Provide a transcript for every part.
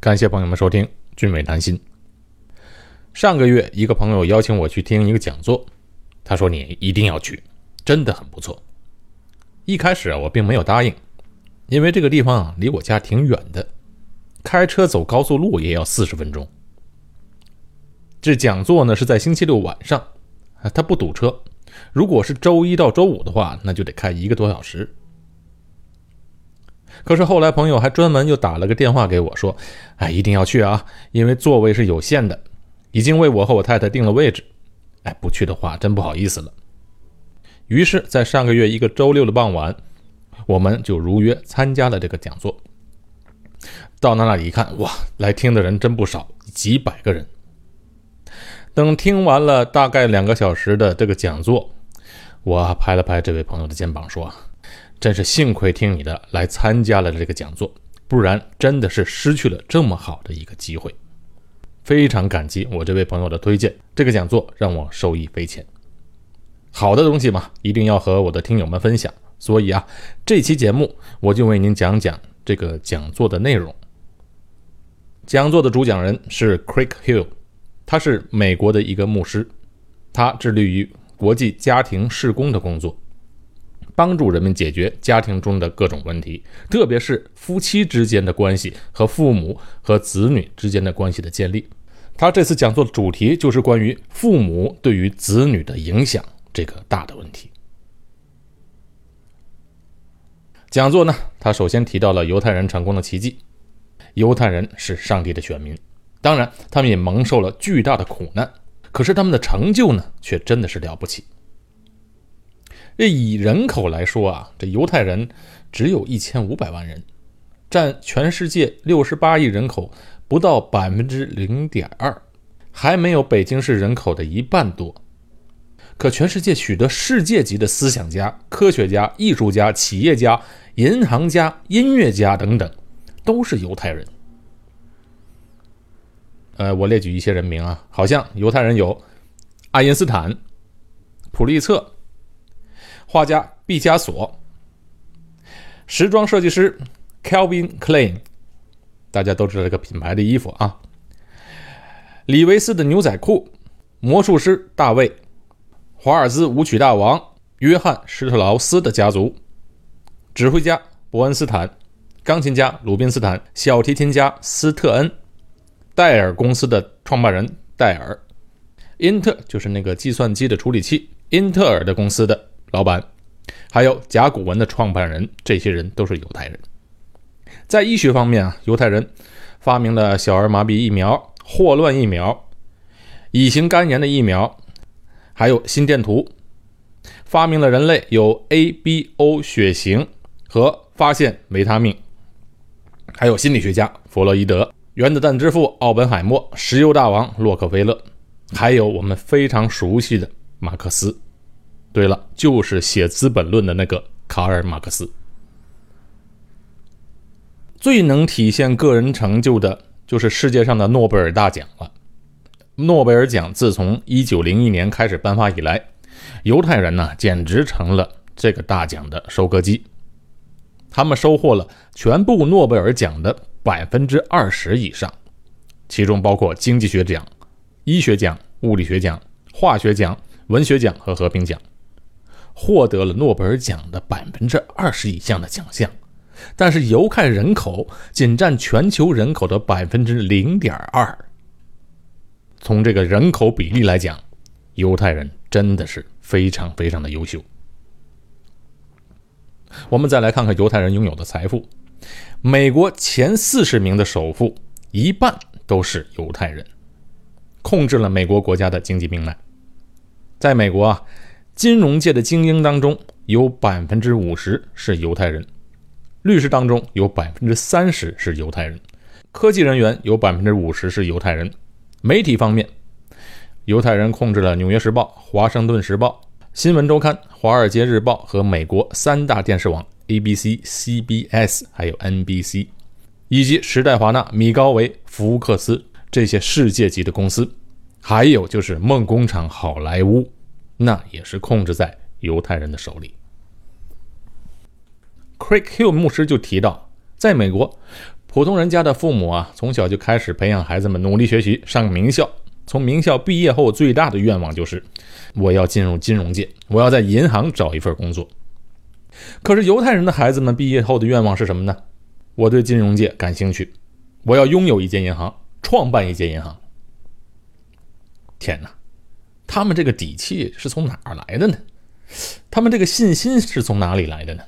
感谢朋友们收听《俊美谈心》。上个月，一个朋友邀请我去听一个讲座，他说你一定要去，真的很不错。一开始啊，我并没有答应，因为这个地方啊离我家挺远的，开车走高速路也要四十分钟。这讲座呢是在星期六晚上，啊，他不堵车。如果是周一到周五的话，那就得开一个多小时。可是后来朋友还专门又打了个电话给我说：“哎，一定要去啊，因为座位是有限的，已经为我和我太太定了位置。哎，不去的话真不好意思了。”于是，在上个月一个周六的傍晚，我们就如约参加了这个讲座。到那里一看，哇，来听的人真不少，几百个人。等听完了大概两个小时的这个讲座，我拍了拍这位朋友的肩膀说。真是幸亏听你的来参加了这个讲座，不然真的是失去了这么好的一个机会。非常感激我这位朋友的推荐，这个讲座让我受益匪浅。好的东西嘛，一定要和我的听友们分享。所以啊，这期节目我就为您讲讲这个讲座的内容。讲座的主讲人是 Craig Hill，他是美国的一个牧师，他致力于国际家庭事工的工作。帮助人们解决家庭中的各种问题，特别是夫妻之间的关系和父母和子女之间的关系的建立。他这次讲座的主题就是关于父母对于子女的影响这个大的问题。讲座呢，他首先提到了犹太人成功的奇迹。犹太人是上帝的选民，当然他们也蒙受了巨大的苦难，可是他们的成就呢，却真的是了不起。这以人口来说啊，这犹太人只有一千五百万人，占全世界六十八亿人口不到百分之零点二，还没有北京市人口的一半多。可全世界许多世界级的思想家、科学家、艺术家、企业家、银行家、音乐家等等，都是犹太人。呃，我列举一些人名啊，好像犹太人有爱因斯坦、普利策。画家毕加索，时装设计师 Calvin Klein，大家都知道这个品牌的衣服啊。李维斯的牛仔裤，魔术师大卫，华尔兹舞曲大王约翰施特劳斯的家族，指挥家伯恩斯坦，钢琴家鲁宾斯坦，小提琴家斯特恩，戴尔公司的创办人戴尔，英特就是那个计算机的处理器，英特尔的公司的。老板，还有甲骨文的创办人，这些人都是犹太人。在医学方面啊，犹太人发明了小儿麻痹疫苗、霍乱疫苗、乙型肝炎的疫苗，还有心电图，发明了人类有 A、B、O 血型和发现维他命。还有心理学家弗洛伊德、原子弹之父奥本海默、石油大王洛克菲勒，还有我们非常熟悉的马克思。对了，就是写《资本论》的那个卡尔·马克思。最能体现个人成就的，就是世界上的诺贝尔大奖了。诺贝尔奖自从1901年开始颁发以来，犹太人呢，简直成了这个大奖的收割机。他们收获了全部诺贝尔奖的百分之二十以上，其中包括经济学奖、医学奖、物理学奖、化学奖、文学奖和和平奖。获得了诺贝尔奖的百分之二十以上的奖项，但是犹太人口仅占全球人口的百分之零点二。从这个人口比例来讲，犹太人真的是非常非常的优秀。我们再来看看犹太人拥有的财富，美国前四十名的首富一半都是犹太人，控制了美国国家的经济命脉。在美国啊。金融界的精英当中，有百分之五十是犹太人；律师当中有百分之三十是犹太人；科技人员有百分之五十是犹太人；媒体方面，犹太人控制了《纽约时报》《华盛顿时报》《新闻周刊》《华尔街日报》和美国三大电视网 ABC、CBS 还有 NBC，以及时代华纳、米高维、福克斯这些世界级的公司，还有就是梦工厂好莱坞。那也是控制在犹太人的手里。Craig Hill 牧师就提到，在美国，普通人家的父母啊，从小就开始培养孩子们努力学习，上名校。从名校毕业后，最大的愿望就是我要进入金融界，我要在银行找一份工作。可是犹太人的孩子们毕业后的愿望是什么呢？我对金融界感兴趣，我要拥有一间银行，创办一间银行。天哪，他们这个底气是从哪儿来的呢？他们这个信心是从哪里来的呢？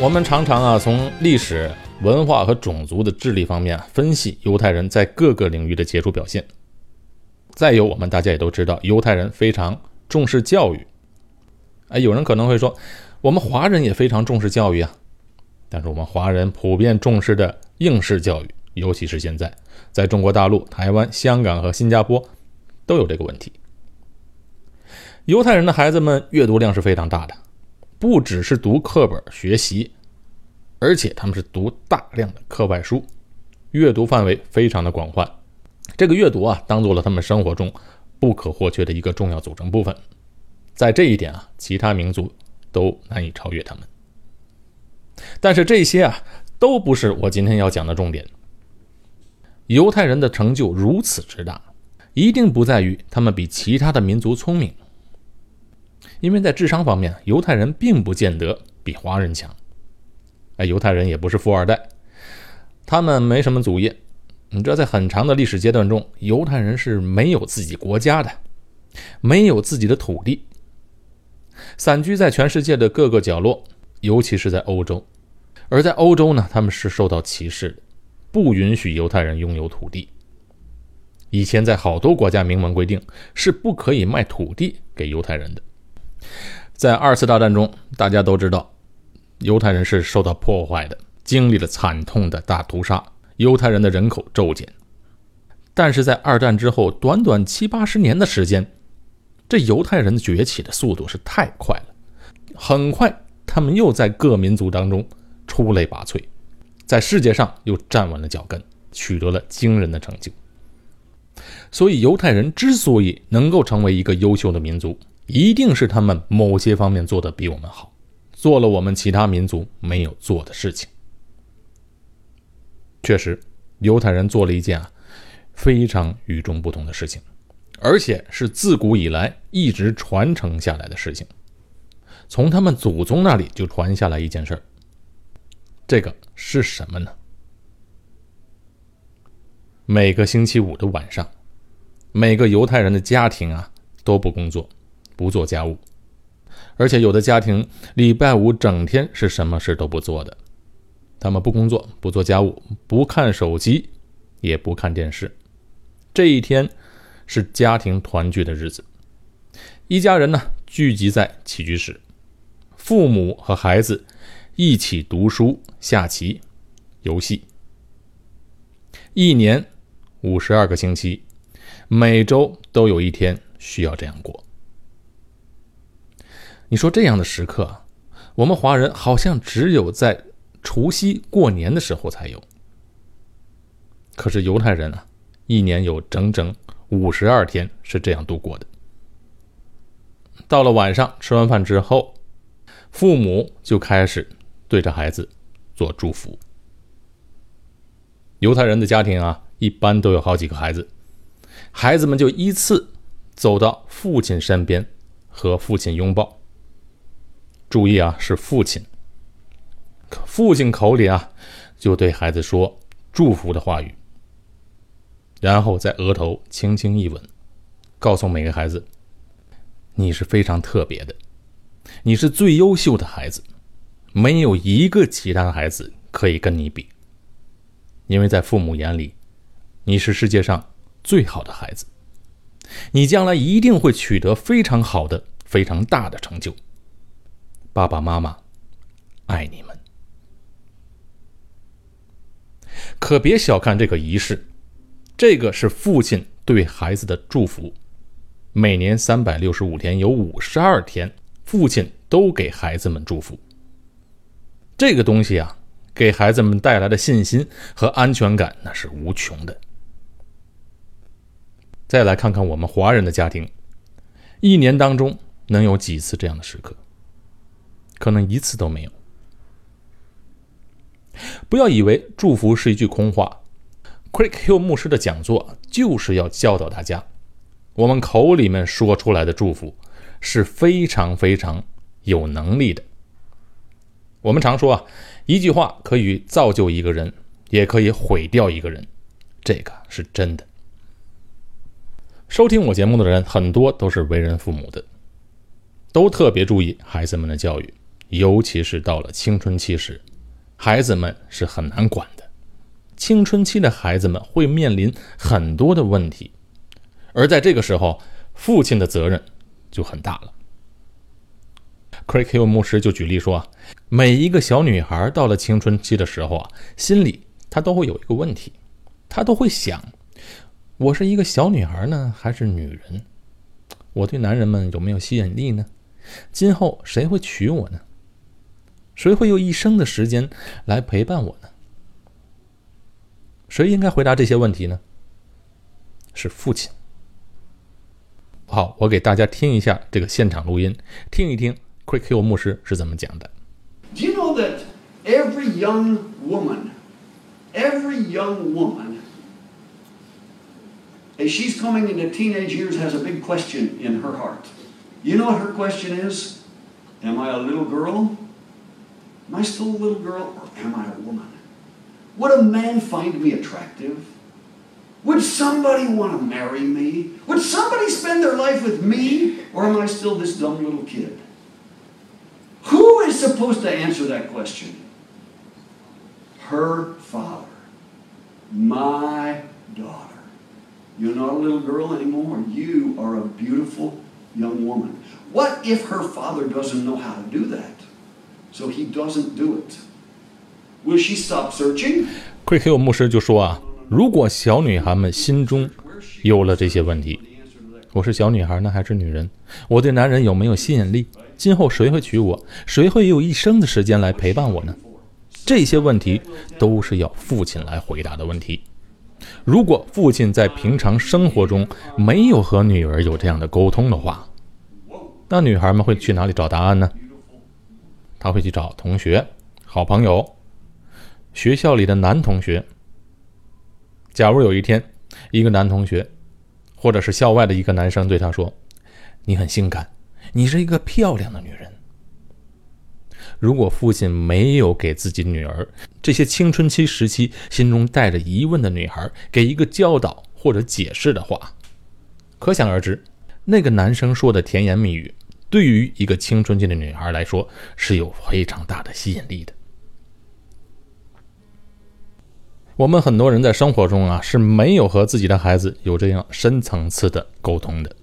我们常常啊，从历史文化和种族的智力方面分析犹太人在各个领域的杰出表现。再有，我们大家也都知道，犹太人非常重视教育。哎，有人可能会说，我们华人也非常重视教育啊。但是我们华人普遍重视的应试教育，尤其是现在，在中国大陆、台湾、香港和新加坡都有这个问题。犹太人的孩子们阅读量是非常大的。不只是读课本学习，而且他们是读大量的课外书，阅读范围非常的广泛。这个阅读啊，当做了他们生活中不可或缺的一个重要组成部分。在这一点啊，其他民族都难以超越他们。但是这些啊，都不是我今天要讲的重点。犹太人的成就如此之大，一定不在于他们比其他的民族聪明。因为在智商方面，犹太人并不见得比华人强。哎，犹太人也不是富二代，他们没什么祖业。你知道，在很长的历史阶段中，犹太人是没有自己国家的，没有自己的土地，散居在全世界的各个角落，尤其是在欧洲。而在欧洲呢，他们是受到歧视的，不允许犹太人拥有土地。以前在好多国家明文规定，是不可以卖土地给犹太人的。在二次大战中，大家都知道，犹太人是受到破坏的，经历了惨痛的大屠杀，犹太人的人口骤减。但是在二战之后，短短七八十年的时间，这犹太人崛起的速度是太快了，很快他们又在各民族当中出类拔萃，在世界上又站稳了脚跟，取得了惊人的成就。所以，犹太人之所以能够成为一个优秀的民族，一定是他们某些方面做的比我们好，做了我们其他民族没有做的事情。确实，犹太人做了一件啊非常与众不同的事情，而且是自古以来一直传承下来的事情。从他们祖宗那里就传下来一件事儿，这个是什么呢？每个星期五的晚上，每个犹太人的家庭啊都不工作。不做家务，而且有的家庭礼拜五整天是什么事都不做的。他们不工作，不做家务，不看手机，也不看电视。这一天是家庭团聚的日子，一家人呢聚集在起居室，父母和孩子一起读书、下棋、游戏。一年五十二个星期，每周都有一天需要这样过。你说这样的时刻，我们华人好像只有在除夕过年的时候才有。可是犹太人啊，一年有整整五十二天是这样度过的。到了晚上吃完饭之后，父母就开始对着孩子做祝福。犹太人的家庭啊，一般都有好几个孩子，孩子们就依次走到父亲身边，和父亲拥抱。注意啊，是父亲。父亲口里啊，就对孩子说祝福的话语，然后在额头轻轻一吻，告诉每个孩子：“你是非常特别的，你是最优秀的孩子，没有一个其他孩子可以跟你比，因为在父母眼里，你是世界上最好的孩子，你将来一定会取得非常好的、非常大的成就。”爸爸妈妈，爱你们。可别小看这个仪式，这个是父亲对孩子的祝福。每年三百六十五天，有五十二天，父亲都给孩子们祝福。这个东西啊，给孩子们带来的信心和安全感那是无穷的。再来看看我们华人的家庭，一年当中能有几次这样的时刻？可能一次都没有。不要以为祝福是一句空话，Craig Hill 牧师的讲座就是要教导大家，我们口里面说出来的祝福是非常非常有能力的。我们常说啊，一句话可以造就一个人，也可以毁掉一个人，这个是真的。收听我节目的人很多都是为人父母的，都特别注意孩子们的教育，尤其是到了青春期时，孩子们是很难管的。青春期的孩子们会面临很多的问题，而在这个时候，父亲的责任就很大了。Craig Hill 牧师就举例说啊，每一个小女孩到了青春期的时候啊，心里她都会有一个问题，她都会想。我是一个小女孩呢，还是女人？我对男人们有没有吸引力呢？今后谁会娶我呢？谁会用一生的时间来陪伴我呢？谁应该回答这些问题呢？是父亲。好，我给大家听一下这个现场录音，听一听 Quick Hill 牧师是怎么讲的。Do you know that every young woman, every young woman as she's coming into teenage years, has a big question in her heart. You know what her question is? Am I a little girl? Am I still a little girl or am I a woman? Would a man find me attractive? Would somebody want to marry me? Would somebody spend their life with me? Or am I still this dumb little kid? Who is supposed to answer that question? Her father. My daughter. You're not a little girl anymore. You are a beautiful young woman. What if her father doesn't know how to do that? So he doesn't do it. Will she stop searching? Quick Hill 牧师就说啊，如果小女孩们心中有了这些问题，我是小女孩呢还是女人？我对男人有没有吸引力？今后谁会娶我？谁会有一生的时间来陪伴我呢？这些问题都是要父亲来回答的问题。如果父亲在平常生活中没有和女儿有这样的沟通的话，那女孩们会去哪里找答案呢？他会去找同学、好朋友、学校里的男同学。假如有一天，一个男同学，或者是校外的一个男生对他说：“你很性感，你是一个漂亮的女人。”如果父亲没有给自己女儿这些青春期时期心中带着疑问的女孩给一个教导或者解释的话，可想而知，那个男生说的甜言蜜语，对于一个青春期的女孩来说是有非常大的吸引力的。我们很多人在生活中啊是没有和自己的孩子有这样深层次的沟通的，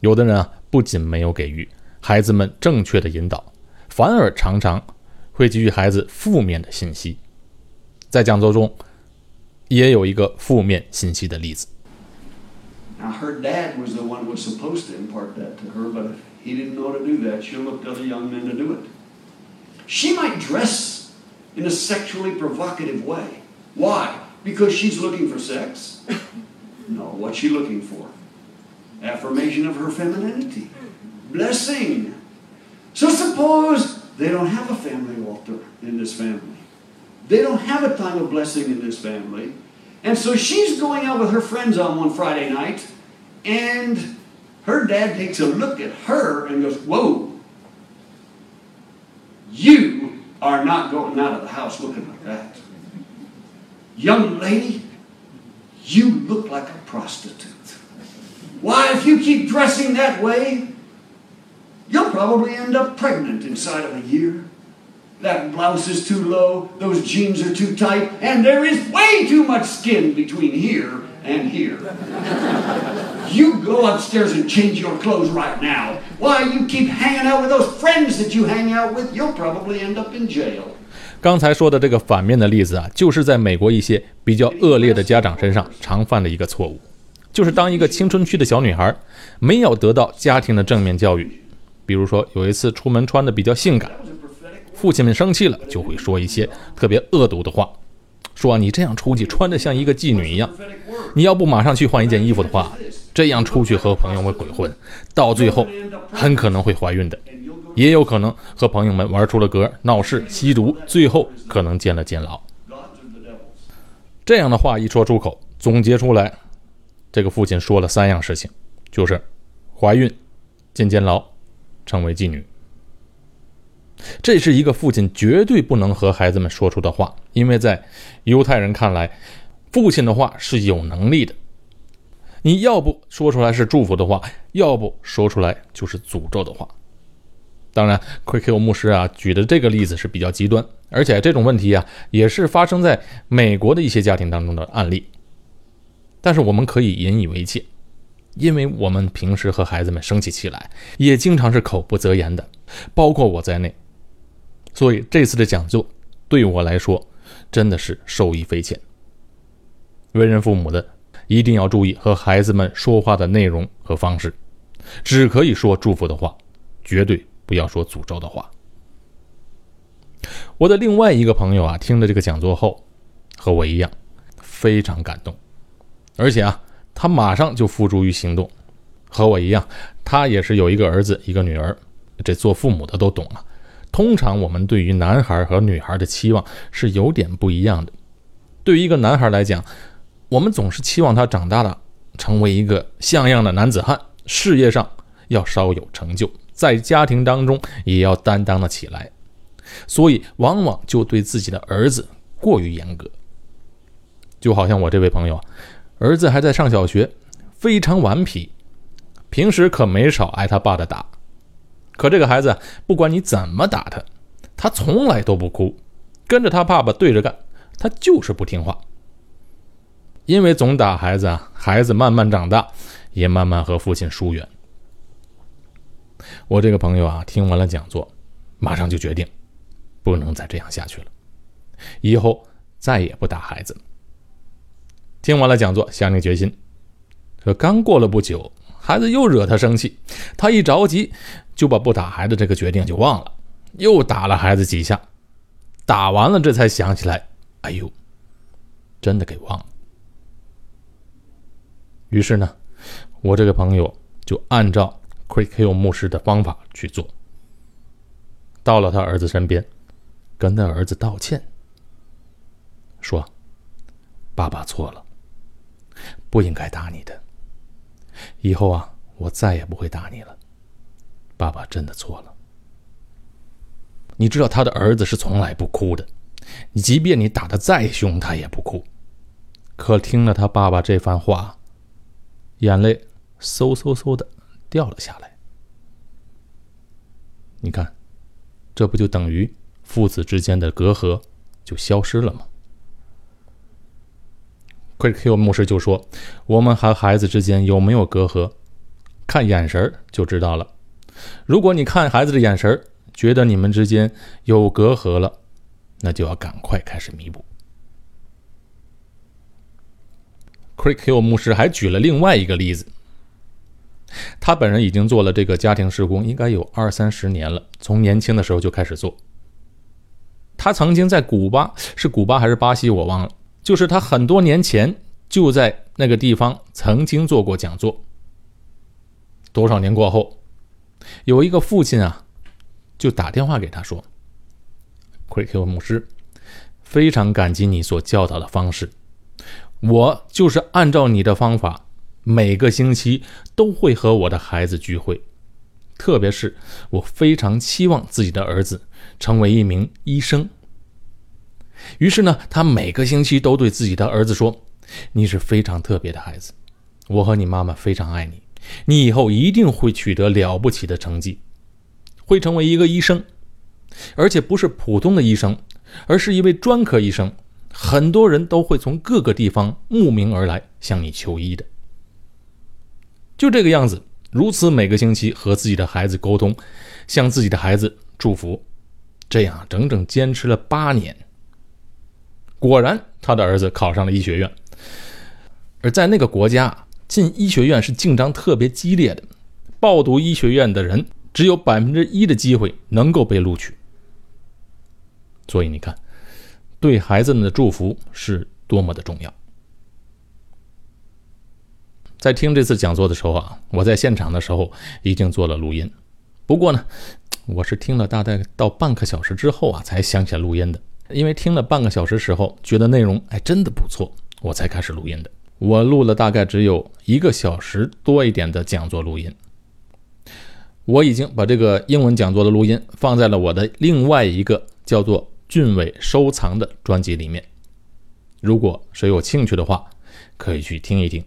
有的人啊不仅没有给予孩子们正确的引导。反而常常会给予孩子负面的信息。在讲座中，也有一个负面信息的例子。Her dad was the one who was supposed to impart that to her, but he didn't know to do that. She looked to other young men to do it. She might dress in a sexually provocative way. Why? Because she's looking for sex? No, what's she looking for? Affirmation of her femininity. Blessing. So suppose they don't have a family altar in this family. They don't have a time of blessing in this family. And so she's going out with her friends on one Friday night, and her dad takes a look at her and goes, Whoa, you are not going out of the house looking like that. Young lady, you look like a prostitute. Why, if you keep dressing that way, you'll probably end up pregnant inside of a year. That blouse is too low, those jeans are too tight, and there is way too much skin between here and here. you go upstairs and change your clothes right now. Why, you keep hanging out with those friends that you hang out with, you'll probably end up in jail. 刚才说的这个反面的例子啊，就是在美国一些比较恶劣的家长身上常犯的一个错误，就是当一个青春期的小女孩没有得到家庭的正面教育，比如说有一次出门穿的比较性感，父亲们生气了，就会说一些特别恶毒的话，说你这样出去穿着像一个妓女一样，你要不马上去换一件衣服的话，这样出去和朋友们鬼混，到最后很可能会怀孕的，也有可能和朋友们玩出了格，闹事、吸毒，最后可能进了监牢。这样的话一说出口，总结出来，这个父亲说了三样事情，就是怀孕、进监牢、成为妓女。这是一个父亲绝对不能和孩子们说出的话，因为在犹太人看来，父亲的话是有能力的。你要不说出来是祝福的话，要不说出来就是诅咒的话。当然，Q 牧师啊举的这个例子是比较极端，而且这种问题啊也是发生在美国的一些家庭当中的案例。但是我们可以引以为戒，因为我们平时和孩子们生起气来，也经常是口不择言的，包括我在内。所以这次的讲座对我来说真的是受益匪浅。为人父母的一定要注意和孩子们说话的内容和方式，只可以说祝福的话，绝对不要说诅咒的话。我的另外一个朋友啊，听了这个讲座后，和我一样非常感动，而且啊，他马上就付诸于行动。和我一样，他也是有一个儿子一个女儿，这做父母的都懂啊。通常我们对于男孩和女孩的期望是有点不一样的。对于一个男孩来讲，我们总是期望他长大了成为一个像样的男子汉，事业上要稍有成就，在家庭当中也要担当的起来，所以往往就对自己的儿子过于严格。就好像我这位朋友，儿子还在上小学，非常顽皮，平时可没少挨他爸的打。可这个孩子，不管你怎么打他，他从来都不哭，跟着他爸爸对着干，他就是不听话。因为总打孩子啊，孩子慢慢长大，也慢慢和父亲疏远。我这个朋友啊，听完了讲座，马上就决定，不能再这样下去了，以后再也不打孩子。听完了讲座，下定决心。可刚过了不久。孩子又惹他生气，他一着急就把不打孩子这个决定就忘了，又打了孩子几下，打完了这才想起来，哎呦，真的给忘了。于是呢，我这个朋友就按照 Quick 牧师的方法去做，到了他儿子身边，跟他儿子道歉，说：“爸爸错了，不应该打你的。”以后啊，我再也不会打你了。爸爸真的错了。你知道他的儿子是从来不哭的，你即便你打的再凶，他也不哭。可听了他爸爸这番话，眼泪嗖嗖嗖的掉了下来。你看，这不就等于父子之间的隔阂就消失了吗？Quick Q 牧师就说：“我们和孩子之间有没有隔阂，看眼神就知道了。如果你看孩子的眼神觉得你们之间有隔阂了，那就要赶快开始弥补。”Q 牧师还举了另外一个例子，他本人已经做了这个家庭施工，应该有二三十年了，从年轻的时候就开始做。他曾经在古巴，是古巴还是巴西，我忘了。就是他很多年前就在那个地方曾经做过讲座。多少年过后，有一个父亲啊，就打电话给他说：“Q 牧师，非常感激你所教导的方式，我就是按照你的方法，每个星期都会和我的孩子聚会，特别是我非常期望自己的儿子成为一名医生。”于是呢，他每个星期都对自己的儿子说：“你是非常特别的孩子，我和你妈妈非常爱你，你以后一定会取得了不起的成绩，会成为一个医生，而且不是普通的医生，而是一位专科医生。很多人都会从各个地方慕名而来向你求医的。”就这个样子，如此每个星期和自己的孩子沟通，向自己的孩子祝福，这样整整坚持了八年。果然，他的儿子考上了医学院。而在那个国家，进医学院是竞争特别激烈的，报读医学院的人只有百分之一的机会能够被录取。所以你看，对孩子们的祝福是多么的重要。在听这次讲座的时候啊，我在现场的时候已经做了录音，不过呢，我是听了大概到半个小时之后啊，才想起来录音的。因为听了半个小时时候，觉得内容哎真的不错，我才开始录音的。我录了大概只有一个小时多一点的讲座录音。我已经把这个英文讲座的录音放在了我的另外一个叫做“俊伟收藏”的专辑里面。如果谁有兴趣的话，可以去听一听。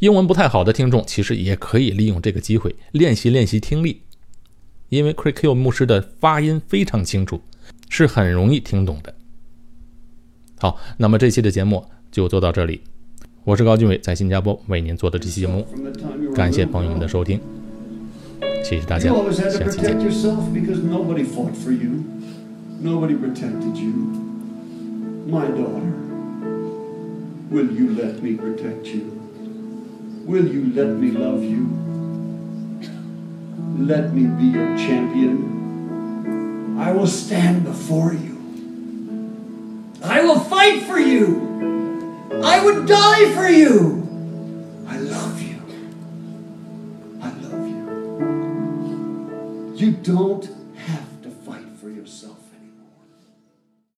英文不太好的听众，其实也可以利用这个机会练习练习听力，因为 Hill 牧师的发音非常清楚，是很容易听懂的。好，那么这期的节目就做到这里。我是高俊伟，在新加坡为您做的这期节目，感谢朋友们的收听，谢谢大家，下期见。Will you let me protect you? Will you let me love you? Let me be your champion. I will stand before you. I will fight for you. I would die for you. I love you. I love you. You don't